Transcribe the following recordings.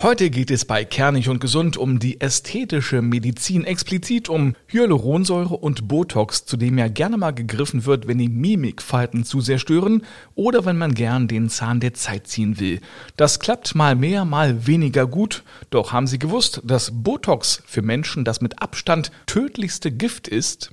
Heute geht es bei Kernig und Gesund um die ästhetische Medizin, explizit um Hyaluronsäure und Botox, zu dem ja gerne mal gegriffen wird, wenn die Mimikfalten zu sehr stören oder wenn man gern den Zahn der Zeit ziehen will. Das klappt mal mehr, mal weniger gut. Doch haben Sie gewusst, dass Botox für Menschen das mit Abstand tödlichste Gift ist?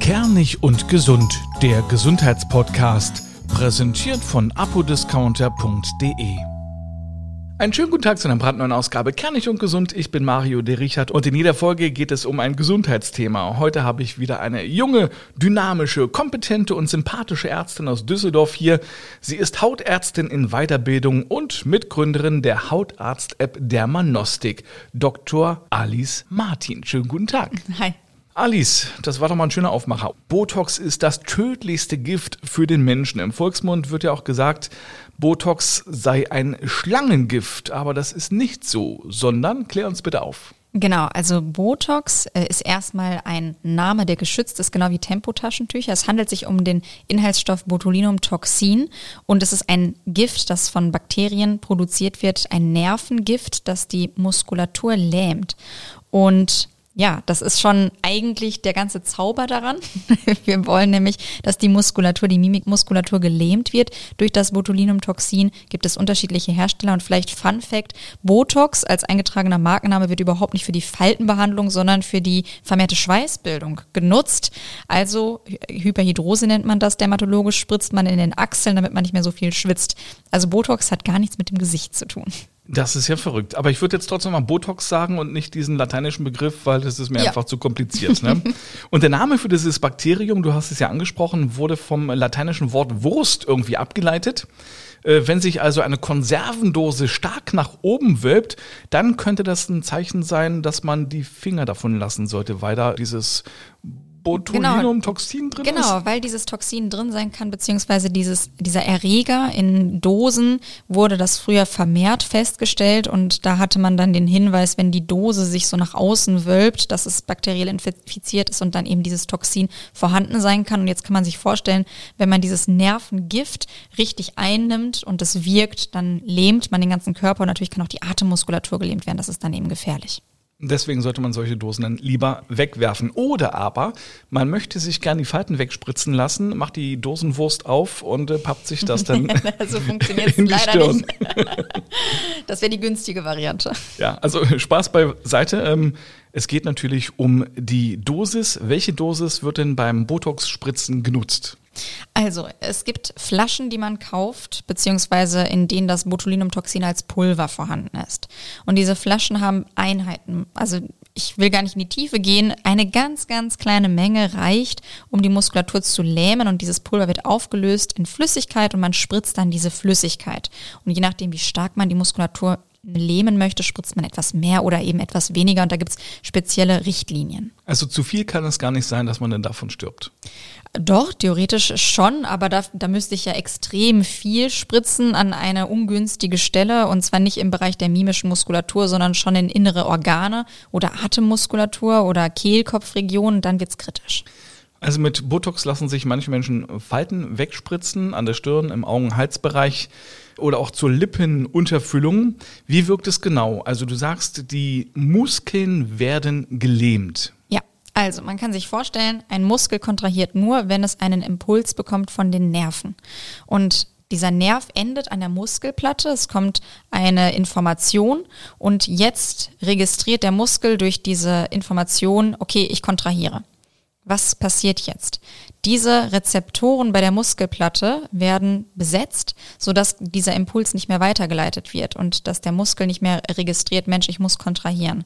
Kernig und Gesund, der Gesundheitspodcast Präsentiert von apodiscounter.de. Einen schönen guten Tag zu einer brandneuen Ausgabe Kernig und Gesund. Ich bin Mario de Richard und in jeder Folge geht es um ein Gesundheitsthema. Heute habe ich wieder eine junge, dynamische, kompetente und sympathische Ärztin aus Düsseldorf hier. Sie ist Hautärztin in Weiterbildung und Mitgründerin der Hautarzt-App Dermanostik, Dr. Alice Martin. Schönen guten Tag. Hi. Alice, das war doch mal ein schöner Aufmacher. Botox ist das tödlichste Gift für den Menschen. Im Volksmund wird ja auch gesagt, Botox sei ein Schlangengift, aber das ist nicht so, sondern klär uns bitte auf. Genau, also Botox äh, ist erstmal ein Name, der geschützt ist, genau wie Tempotaschentücher. Es handelt sich um den Inhaltsstoff Botulinumtoxin und es ist ein Gift, das von Bakterien produziert wird, ein Nervengift, das die Muskulatur lähmt. Und ja, das ist schon eigentlich der ganze Zauber daran. Wir wollen nämlich, dass die Muskulatur, die Mimikmuskulatur gelähmt wird. Durch das Botulinumtoxin gibt es unterschiedliche Hersteller und vielleicht Fun Fact, Botox als eingetragener Markenname wird überhaupt nicht für die Faltenbehandlung, sondern für die vermehrte Schweißbildung genutzt. Also Hyperhidrose nennt man das, dermatologisch spritzt man in den Achseln, damit man nicht mehr so viel schwitzt. Also Botox hat gar nichts mit dem Gesicht zu tun. Das ist ja verrückt. Aber ich würde jetzt trotzdem mal Botox sagen und nicht diesen lateinischen Begriff, weil das ist mir ja. einfach zu kompliziert. Ne? und der Name für dieses Bakterium, du hast es ja angesprochen, wurde vom lateinischen Wort Wurst irgendwie abgeleitet. Äh, wenn sich also eine Konservendose stark nach oben wölbt, dann könnte das ein Zeichen sein, dass man die Finger davon lassen sollte, weil da dieses Botulinumtoxin drin genau, ist? Genau, weil dieses Toxin drin sein kann, beziehungsweise dieses, dieser Erreger in Dosen wurde das früher vermehrt festgestellt und da hatte man dann den Hinweis, wenn die Dose sich so nach außen wölbt, dass es bakteriell infiziert ist und dann eben dieses Toxin vorhanden sein kann. Und jetzt kann man sich vorstellen, wenn man dieses Nervengift richtig einnimmt und es wirkt, dann lähmt man den ganzen Körper und natürlich kann auch die Atemmuskulatur gelähmt werden. Das ist dann eben gefährlich. Deswegen sollte man solche Dosen dann lieber wegwerfen. Oder aber man möchte sich gern die Falten wegspritzen lassen, macht die Dosenwurst auf und äh, pappt sich das dann so funktioniert in die leider Stirn. nicht. das wäre die günstige Variante. Ja, also Spaß beiseite. Ähm, es geht natürlich um die Dosis. Welche Dosis wird denn beim Botox-Spritzen genutzt? Also, es gibt Flaschen, die man kauft, beziehungsweise in denen das Botulinumtoxin als Pulver vorhanden ist. Und diese Flaschen haben Einheiten. Also, ich will gar nicht in die Tiefe gehen. Eine ganz, ganz kleine Menge reicht, um die Muskulatur zu lähmen und dieses Pulver wird aufgelöst in Flüssigkeit und man spritzt dann diese Flüssigkeit. Und je nachdem, wie stark man die Muskulatur lähmen möchte, spritzt man etwas mehr oder eben etwas weniger und da gibt es spezielle Richtlinien. Also zu viel kann es gar nicht sein, dass man dann davon stirbt. Doch, theoretisch schon, aber da, da müsste ich ja extrem viel spritzen an eine ungünstige Stelle und zwar nicht im Bereich der mimischen Muskulatur, sondern schon in innere Organe oder Atemmuskulatur oder Kehlkopfregionen, dann wird's kritisch. Also mit Botox lassen sich manche Menschen Falten wegspritzen an der Stirn, im Augen-Halsbereich oder auch zur Lippenunterfüllung. Wie wirkt es genau? Also du sagst, die Muskeln werden gelähmt. Ja. Also, man kann sich vorstellen, ein Muskel kontrahiert nur, wenn es einen Impuls bekommt von den Nerven. Und dieser Nerv endet an der Muskelplatte, es kommt eine Information und jetzt registriert der Muskel durch diese Information, okay, ich kontrahiere. Was passiert jetzt? Diese Rezeptoren bei der Muskelplatte werden besetzt, sodass dieser Impuls nicht mehr weitergeleitet wird und dass der Muskel nicht mehr registriert, Mensch, ich muss kontrahieren.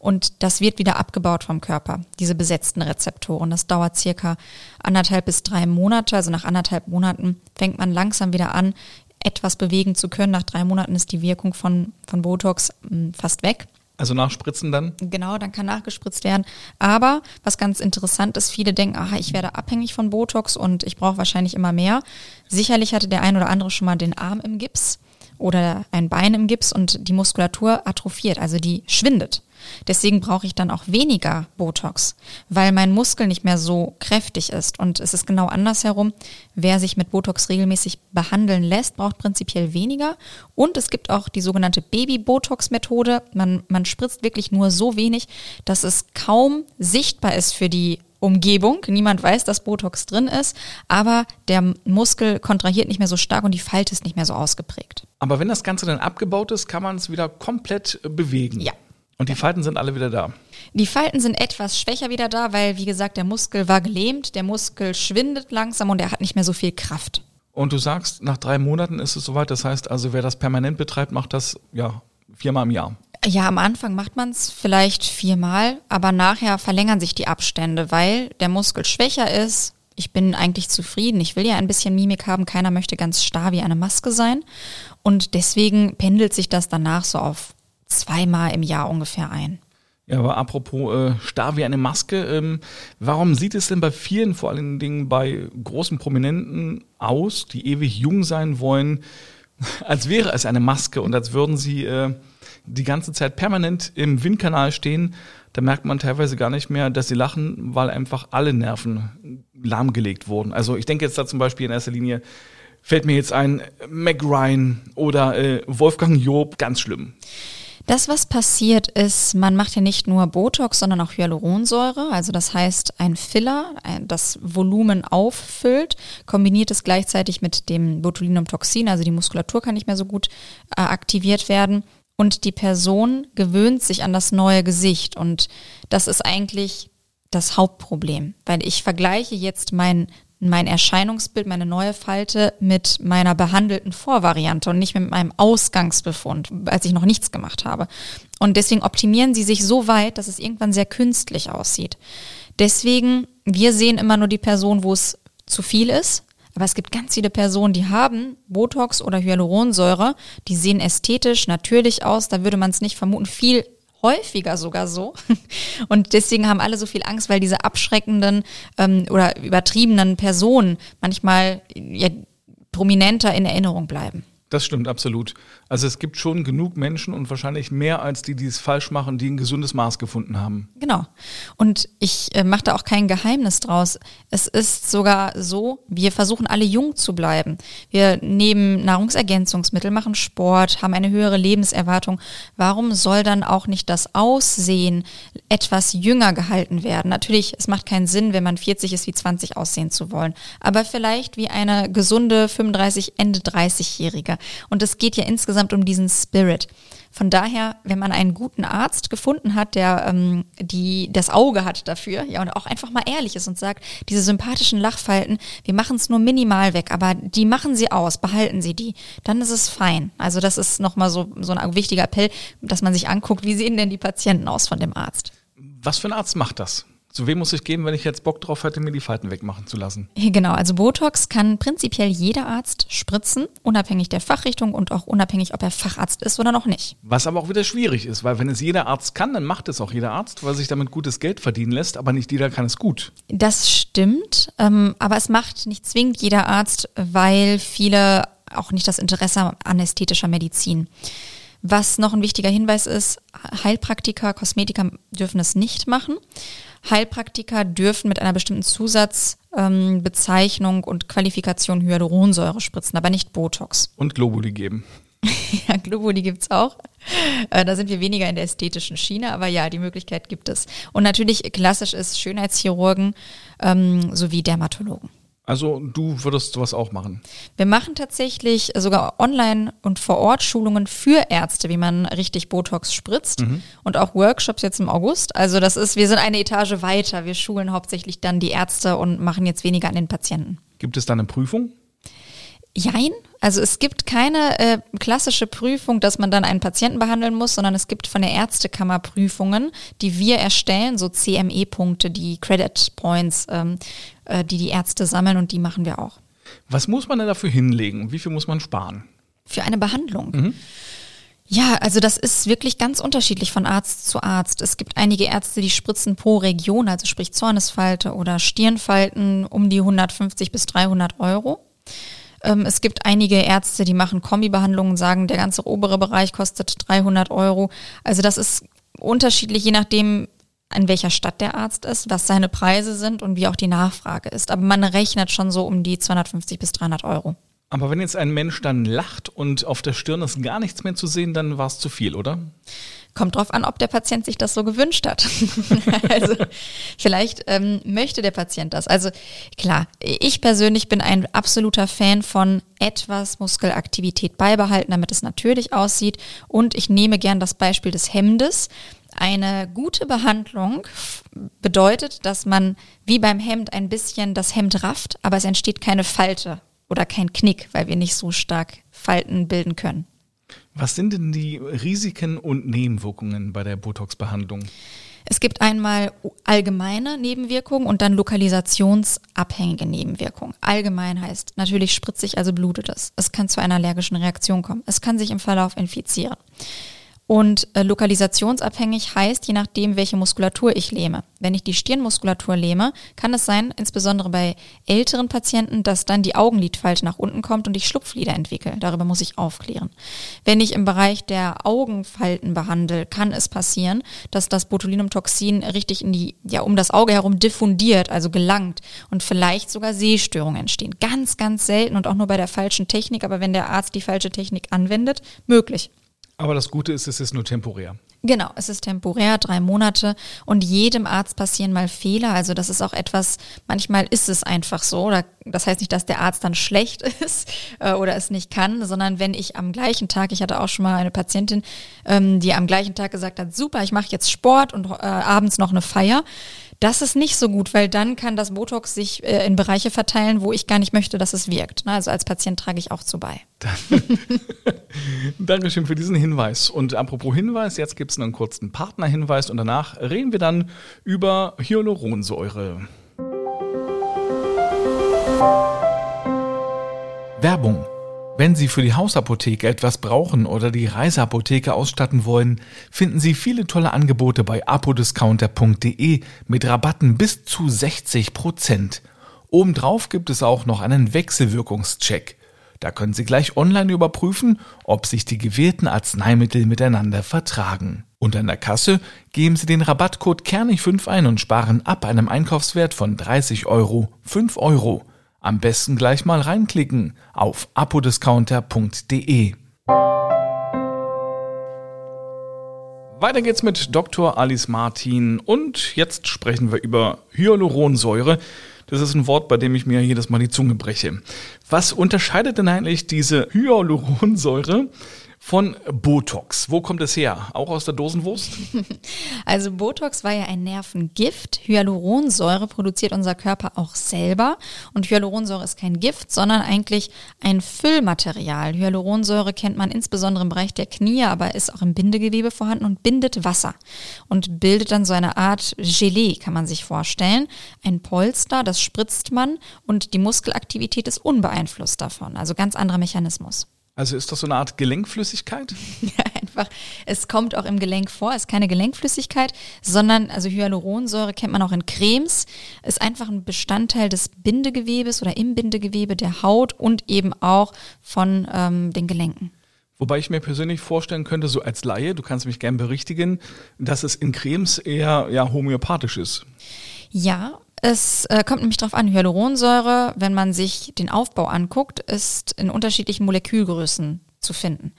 Und das wird wieder abgebaut vom Körper, diese besetzten Rezeptoren. Das dauert circa anderthalb bis drei Monate. Also nach anderthalb Monaten fängt man langsam wieder an, etwas bewegen zu können. Nach drei Monaten ist die Wirkung von, von Botox hm, fast weg. Also nachspritzen dann? Genau, dann kann nachgespritzt werden. Aber was ganz interessant ist, viele denken, aha, ich werde abhängig von Botox und ich brauche wahrscheinlich immer mehr. Sicherlich hatte der ein oder andere schon mal den Arm im Gips oder ein Bein im Gips und die Muskulatur atrophiert, also die schwindet. Deswegen brauche ich dann auch weniger Botox, weil mein Muskel nicht mehr so kräftig ist. Und es ist genau andersherum. Wer sich mit Botox regelmäßig behandeln lässt, braucht prinzipiell weniger. Und es gibt auch die sogenannte Baby-Botox-Methode. Man, man spritzt wirklich nur so wenig, dass es kaum sichtbar ist für die Umgebung. Niemand weiß, dass Botox drin ist, aber der Muskel kontrahiert nicht mehr so stark und die Falte ist nicht mehr so ausgeprägt. Aber wenn das Ganze dann abgebaut ist, kann man es wieder komplett bewegen. Ja. Und die Falten sind alle wieder da. Die Falten sind etwas schwächer wieder da, weil, wie gesagt, der Muskel war gelähmt, der Muskel schwindet langsam und er hat nicht mehr so viel Kraft. Und du sagst, nach drei Monaten ist es soweit. Das heißt also, wer das permanent betreibt, macht das ja viermal im Jahr. Ja, am Anfang macht man es vielleicht viermal, aber nachher verlängern sich die Abstände, weil der Muskel schwächer ist. Ich bin eigentlich zufrieden. Ich will ja ein bisschen Mimik haben. Keiner möchte ganz starr wie eine Maske sein. Und deswegen pendelt sich das danach so auf zweimal im Jahr ungefähr ein. Ja, aber apropos äh, starr wie eine Maske, ähm, warum sieht es denn bei vielen, vor allen Dingen bei großen Prominenten aus, die ewig jung sein wollen, als wäre es eine Maske und als würden sie äh, die ganze Zeit permanent im Windkanal stehen, da merkt man teilweise gar nicht mehr, dass sie lachen, weil einfach alle Nerven lahmgelegt wurden. Also ich denke jetzt da zum Beispiel in erster Linie, fällt mir jetzt ein Mac Ryan oder äh, Wolfgang Job, ganz schlimm. Das, was passiert ist, man macht ja nicht nur Botox, sondern auch Hyaluronsäure. Also das heißt ein Filler, das Volumen auffüllt, kombiniert es gleichzeitig mit dem Botulinumtoxin, also die Muskulatur kann nicht mehr so gut äh, aktiviert werden und die Person gewöhnt sich an das neue Gesicht. Und das ist eigentlich das Hauptproblem, weil ich vergleiche jetzt mein, mein Erscheinungsbild, meine neue Falte mit meiner behandelten Vorvariante und nicht mit meinem Ausgangsbefund, als ich noch nichts gemacht habe. Und deswegen optimieren sie sich so weit, dass es irgendwann sehr künstlich aussieht. Deswegen, wir sehen immer nur die Person, wo es zu viel ist aber es gibt ganz viele Personen, die haben Botox oder Hyaluronsäure, die sehen ästhetisch, natürlich aus, da würde man es nicht vermuten, viel häufiger sogar so. Und deswegen haben alle so viel Angst, weil diese abschreckenden ähm, oder übertriebenen Personen manchmal ja, prominenter in Erinnerung bleiben. Das stimmt absolut. Also es gibt schon genug Menschen und wahrscheinlich mehr als die, die es falsch machen, die ein gesundes Maß gefunden haben. Genau. Und ich äh, mache da auch kein Geheimnis draus. Es ist sogar so, wir versuchen alle jung zu bleiben. Wir nehmen Nahrungsergänzungsmittel, machen Sport, haben eine höhere Lebenserwartung. Warum soll dann auch nicht das Aussehen etwas jünger gehalten werden? Natürlich, es macht keinen Sinn, wenn man 40 ist, wie 20 aussehen zu wollen. Aber vielleicht wie eine gesunde 35, Ende 30-Jährige. Und es geht ja insgesamt um diesen Spirit. Von daher, wenn man einen guten Arzt gefunden hat, der ähm, die das Auge hat dafür, ja, und auch einfach mal ehrlich ist und sagt, diese sympathischen Lachfalten, wir machen es nur minimal weg, aber die machen sie aus, behalten sie die, dann ist es fein. Also das ist nochmal so, so ein wichtiger Appell, dass man sich anguckt, wie sehen denn die Patienten aus von dem Arzt. Was für ein Arzt macht das? Zu wem muss ich gehen, wenn ich jetzt Bock drauf hätte, mir die Falten wegmachen zu lassen? Genau, also Botox kann prinzipiell jeder Arzt spritzen, unabhängig der Fachrichtung und auch unabhängig, ob er Facharzt ist oder noch nicht. Was aber auch wieder schwierig ist, weil wenn es jeder Arzt kann, dann macht es auch jeder Arzt, weil sich damit gutes Geld verdienen lässt, aber nicht jeder kann es gut. Das stimmt, ähm, aber es macht nicht zwingend jeder Arzt, weil viele auch nicht das Interesse haben an ästhetischer Medizin. Was noch ein wichtiger Hinweis ist, Heilpraktiker, Kosmetiker dürfen es nicht machen. Heilpraktiker dürfen mit einer bestimmten Zusatzbezeichnung ähm, und Qualifikation Hyaluronsäure spritzen, aber nicht Botox. Und Globuli geben. ja, Globuli gibt's auch. Äh, da sind wir weniger in der ästhetischen Schiene, aber ja, die Möglichkeit gibt es. Und natürlich klassisch ist Schönheitschirurgen ähm, sowie Dermatologen. Also du würdest sowas auch machen? Wir machen tatsächlich sogar Online- und Vor-Ort-Schulungen für Ärzte, wie man richtig Botox spritzt mhm. und auch Workshops jetzt im August. Also das ist, wir sind eine Etage weiter. Wir schulen hauptsächlich dann die Ärzte und machen jetzt weniger an den Patienten. Gibt es da eine Prüfung? Jein. Also es gibt keine äh, klassische Prüfung, dass man dann einen Patienten behandeln muss, sondern es gibt von der Ärztekammer Prüfungen, die wir erstellen, so CME-Punkte, die Credit Points, ähm, äh, die die Ärzte sammeln und die machen wir auch. Was muss man denn dafür hinlegen? Wie viel muss man sparen? Für eine Behandlung. Mhm. Ja, also das ist wirklich ganz unterschiedlich von Arzt zu Arzt. Es gibt einige Ärzte, die spritzen pro Region, also sprich Zornesfalte oder Stirnfalten, um die 150 bis 300 Euro. Ähm, es gibt einige Ärzte, die machen Kombibehandlungen, sagen, der ganze obere Bereich kostet 300 Euro. Also das ist unterschiedlich, je nachdem, an welcher Stadt der Arzt ist, was seine Preise sind und wie auch die Nachfrage ist. Aber man rechnet schon so um die 250 bis 300 Euro. Aber wenn jetzt ein Mensch dann lacht und auf der Stirn ist gar nichts mehr zu sehen, dann war es zu viel, oder? Kommt drauf an, ob der Patient sich das so gewünscht hat. also vielleicht ähm, möchte der Patient das. Also klar, ich persönlich bin ein absoluter Fan von etwas Muskelaktivität beibehalten, damit es natürlich aussieht. Und ich nehme gern das Beispiel des Hemdes. Eine gute Behandlung bedeutet, dass man wie beim Hemd ein bisschen das Hemd rafft, aber es entsteht keine Falte oder kein Knick, weil wir nicht so stark Falten bilden können. Was sind denn die Risiken und Nebenwirkungen bei der Botox-Behandlung? Es gibt einmal allgemeine Nebenwirkungen und dann lokalisationsabhängige Nebenwirkungen. Allgemein heißt natürlich spritzig, also blutet es. Es kann zu einer allergischen Reaktion kommen. Es kann sich im Verlauf infizieren. Und äh, lokalisationsabhängig heißt, je nachdem, welche Muskulatur ich lähme. Wenn ich die Stirnmuskulatur lähme, kann es sein, insbesondere bei älteren Patienten, dass dann die Augenlidfalte nach unten kommt und ich Schlupflider entwickle. Darüber muss ich aufklären. Wenn ich im Bereich der Augenfalten behandle, kann es passieren, dass das Botulinumtoxin richtig in die, ja, um das Auge herum diffundiert, also gelangt und vielleicht sogar Sehstörungen entstehen. Ganz, ganz selten und auch nur bei der falschen Technik, aber wenn der Arzt die falsche Technik anwendet, möglich. Aber das Gute ist, es ist nur temporär. Genau, es ist temporär, drei Monate und jedem Arzt passieren mal Fehler. Also das ist auch etwas, manchmal ist es einfach so. Oder das heißt nicht, dass der Arzt dann schlecht ist äh, oder es nicht kann, sondern wenn ich am gleichen Tag, ich hatte auch schon mal eine Patientin, ähm, die am gleichen Tag gesagt hat, super, ich mache jetzt Sport und äh, abends noch eine Feier. Das ist nicht so gut, weil dann kann das Botox sich äh, in Bereiche verteilen, wo ich gar nicht möchte, dass es wirkt. Ne? Also als Patient trage ich auch zu bei. Dankeschön für diesen Hinweis. Und apropos Hinweis, jetzt gibt es einen kurzen Partnerhinweis und danach reden wir dann über Hyaluronsäure. Werbung wenn Sie für die Hausapotheke etwas brauchen oder die Reiseapotheke ausstatten wollen, finden Sie viele tolle Angebote bei apodiscounter.de mit Rabatten bis zu 60 Prozent. Obendrauf gibt es auch noch einen Wechselwirkungscheck. Da können Sie gleich online überprüfen, ob sich die gewählten Arzneimittel miteinander vertragen. Und an der Kasse geben Sie den Rabattcode Kernig5 ein und sparen ab einem Einkaufswert von 30 Euro 5 Euro. Am besten gleich mal reinklicken auf apodiscounter.de. Weiter geht's mit Dr. Alice Martin und jetzt sprechen wir über Hyaluronsäure. Das ist ein Wort, bei dem ich mir jedes Mal die Zunge breche. Was unterscheidet denn eigentlich diese Hyaluronsäure von Botox. Wo kommt es her? Auch aus der Dosenwurst? Also Botox war ja ein Nervengift. Hyaluronsäure produziert unser Körper auch selber. Und Hyaluronsäure ist kein Gift, sondern eigentlich ein Füllmaterial. Hyaluronsäure kennt man insbesondere im Bereich der Knie, aber ist auch im Bindegewebe vorhanden und bindet Wasser und bildet dann so eine Art Gelee, kann man sich vorstellen. Ein Polster, das spritzt man und die Muskelaktivität ist unbeeinflusst davon. Also ganz anderer Mechanismus. Also ist das so eine Art Gelenkflüssigkeit? Ja, einfach. Es kommt auch im Gelenk vor, ist keine Gelenkflüssigkeit, sondern, also Hyaluronsäure kennt man auch in Cremes, ist einfach ein Bestandteil des Bindegewebes oder im Bindegewebe der Haut und eben auch von ähm, den Gelenken. Wobei ich mir persönlich vorstellen könnte, so als Laie, du kannst mich gern berichtigen, dass es in Cremes eher ja, homöopathisch ist. Ja, es äh, kommt nämlich darauf an, Hyaluronsäure, wenn man sich den Aufbau anguckt, ist in unterschiedlichen Molekülgrößen zu finden.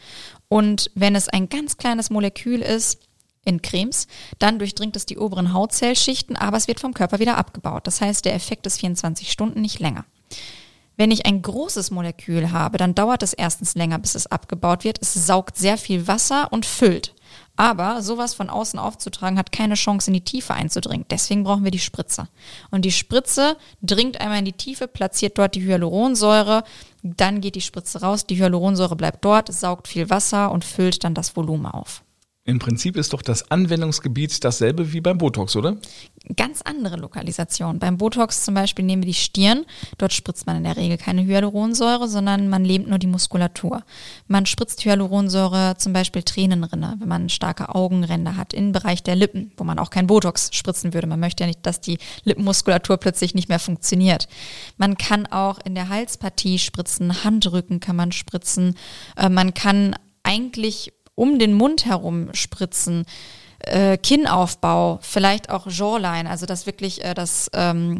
Und wenn es ein ganz kleines Molekül ist, in Cremes, dann durchdringt es die oberen Hautzellschichten, aber es wird vom Körper wieder abgebaut. Das heißt, der Effekt ist 24 Stunden, nicht länger. Wenn ich ein großes Molekül habe, dann dauert es erstens länger, bis es abgebaut wird. Es saugt sehr viel Wasser und füllt. Aber sowas von außen aufzutragen hat keine Chance in die Tiefe einzudringen. Deswegen brauchen wir die Spritze. Und die Spritze dringt einmal in die Tiefe, platziert dort die Hyaluronsäure, dann geht die Spritze raus, die Hyaluronsäure bleibt dort, saugt viel Wasser und füllt dann das Volumen auf. Im Prinzip ist doch das Anwendungsgebiet dasselbe wie beim Botox, oder? Ganz andere Lokalisation. Beim Botox zum Beispiel nehmen wir die Stirn. Dort spritzt man in der Regel keine Hyaluronsäure, sondern man lähmt nur die Muskulatur. Man spritzt Hyaluronsäure zum Beispiel Tränenrinne, wenn man starke Augenränder hat, im Bereich der Lippen, wo man auch kein Botox spritzen würde. Man möchte ja nicht, dass die Lippenmuskulatur plötzlich nicht mehr funktioniert. Man kann auch in der Halspartie spritzen, Handrücken kann man spritzen. Äh, man kann eigentlich um den Mund herum spritzen. äh, Kinnaufbau, vielleicht auch Jawline, also dass wirklich äh, das, ähm,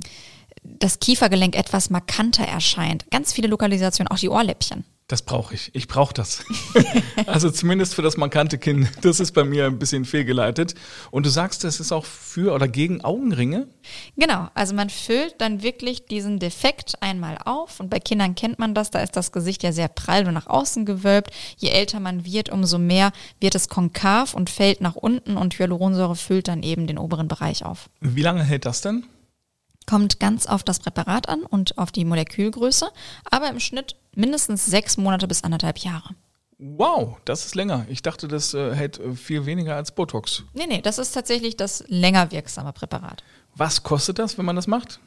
das Kiefergelenk etwas markanter erscheint. Ganz viele Lokalisationen, auch die Ohrläppchen. Das brauche ich. Ich brauche das. also zumindest für das markante Kinn. Das ist bei mir ein bisschen fehlgeleitet. Und du sagst, das ist auch für oder gegen Augenringe? Genau. Also man füllt dann wirklich diesen Defekt einmal auf. Und bei Kindern kennt man das. Da ist das Gesicht ja sehr prall und nach außen gewölbt. Je älter man wird, umso mehr wird es konkav und fällt nach unten. Und Hyaluronsäure füllt dann eben den oberen Bereich auf. Wie lange hält das denn? Kommt ganz auf das Präparat an und auf die Molekülgröße, aber im Schnitt mindestens sechs Monate bis anderthalb Jahre. Wow, das ist länger. Ich dachte, das äh, hält äh, viel weniger als Botox. Nee, nee, das ist tatsächlich das länger wirksame Präparat. Was kostet das, wenn man das macht?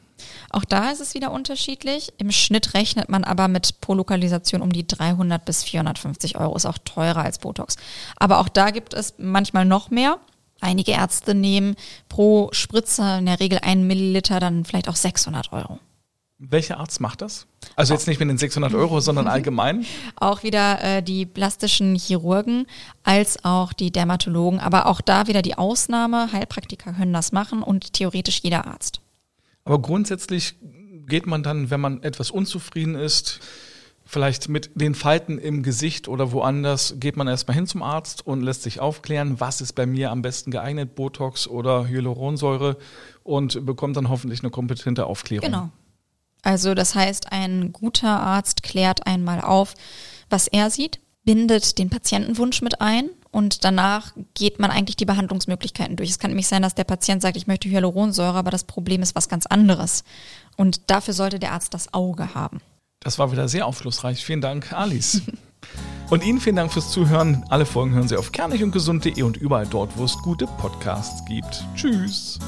Auch da ist es wieder unterschiedlich. Im Schnitt rechnet man aber mit pro Lokalisation um die 300 bis 450 Euro. Ist auch teurer als Botox. Aber auch da gibt es manchmal noch mehr. Einige Ärzte nehmen pro Spritze in der Regel einen Milliliter dann vielleicht auch 600 Euro. Welcher Arzt macht das? Also jetzt nicht mit den 600 Euro, sondern allgemein? Auch wieder äh, die plastischen Chirurgen als auch die Dermatologen, aber auch da wieder die Ausnahme. Heilpraktiker können das machen und theoretisch jeder Arzt. Aber grundsätzlich geht man dann, wenn man etwas unzufrieden ist, vielleicht mit den Falten im Gesicht oder woanders, geht man erstmal hin zum Arzt und lässt sich aufklären, was ist bei mir am besten geeignet, Botox oder Hyaluronsäure und bekommt dann hoffentlich eine kompetente Aufklärung. Genau. Also das heißt, ein guter Arzt klärt einmal auf, was er sieht, bindet den Patientenwunsch mit ein und danach geht man eigentlich die Behandlungsmöglichkeiten durch. Es kann nämlich sein, dass der Patient sagt, ich möchte Hyaluronsäure, aber das Problem ist was ganz anderes. Und dafür sollte der Arzt das Auge haben. Das war wieder sehr aufschlussreich. Vielen Dank, Alice. und Ihnen vielen Dank fürs Zuhören. Alle Folgen hören Sie auf kernigundgesund.de und überall dort, wo es gute Podcasts gibt. Tschüss.